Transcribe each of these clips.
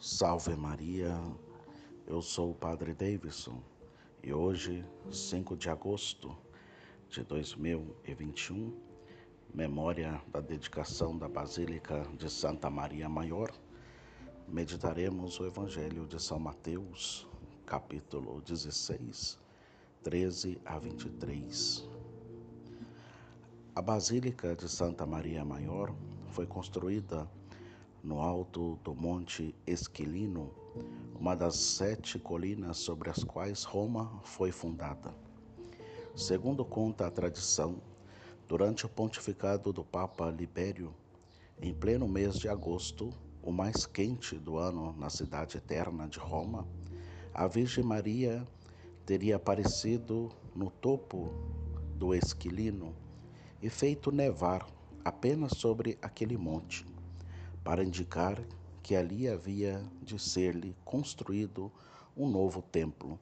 Salve Maria, eu sou o Padre Davidson e hoje, 5 de agosto de 2021, memória da dedicação da Basílica de Santa Maria Maior, meditaremos o Evangelho de São Mateus, capítulo 16, 13 a 23. A Basílica de Santa Maria Maior foi construída no alto do Monte Esquilino, uma das sete colinas sobre as quais Roma foi fundada. Segundo conta a tradição, durante o pontificado do Papa Libério, em pleno mês de agosto, o mais quente do ano na cidade eterna de Roma, a Virgem Maria teria aparecido no topo do Esquilino e feito nevar apenas sobre aquele monte para indicar que ali havia de ser-lhe construído um novo templo.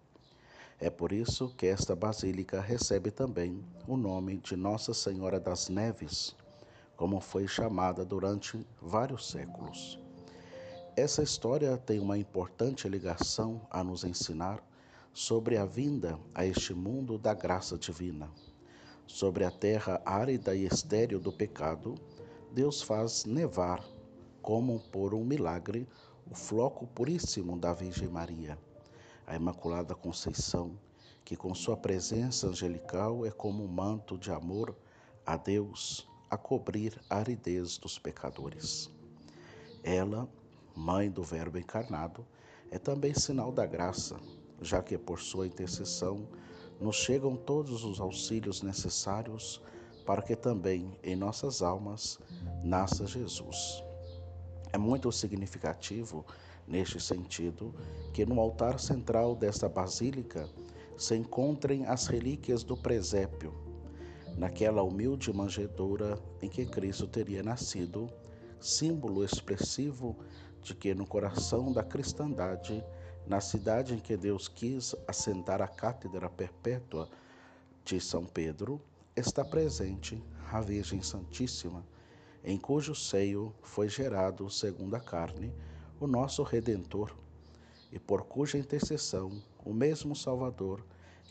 É por isso que esta basílica recebe também o nome de Nossa Senhora das Neves, como foi chamada durante vários séculos. Essa história tem uma importante ligação a nos ensinar sobre a vinda a este mundo da graça divina. Sobre a terra árida e estéril do pecado, Deus faz nevar como por um milagre, o floco puríssimo da Virgem Maria, a Imaculada Conceição, que com sua presença angelical é como um manto de amor a Deus a cobrir a aridez dos pecadores. Ela, mãe do Verbo encarnado, é também sinal da graça, já que por sua intercessão nos chegam todos os auxílios necessários para que também em nossas almas nasça Jesus. É muito significativo, neste sentido, que no altar central desta basílica se encontrem as relíquias do presépio, naquela humilde manjedoura em que Cristo teria nascido, símbolo expressivo de que no coração da cristandade, na cidade em que Deus quis assentar a cátedra perpétua de São Pedro, está presente a Virgem Santíssima em cujo seio foi gerado, segundo a carne, o nosso Redentor, e por cuja intercessão o mesmo Salvador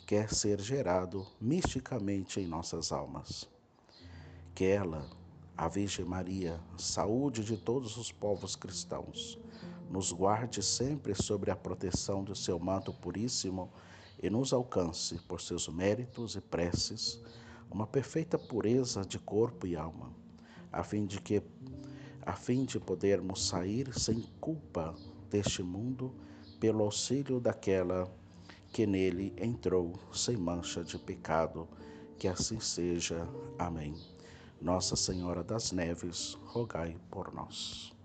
quer ser gerado misticamente em nossas almas. Que ela, a Virgem Maria, saúde de todos os povos cristãos, nos guarde sempre sob a proteção do seu manto puríssimo e nos alcance, por seus méritos e preces, uma perfeita pureza de corpo e alma a fim de que a fim de podermos sair sem culpa deste mundo pelo auxílio daquela que nele entrou sem mancha de pecado. Que assim seja. Amém. Nossa Senhora das Neves, rogai por nós.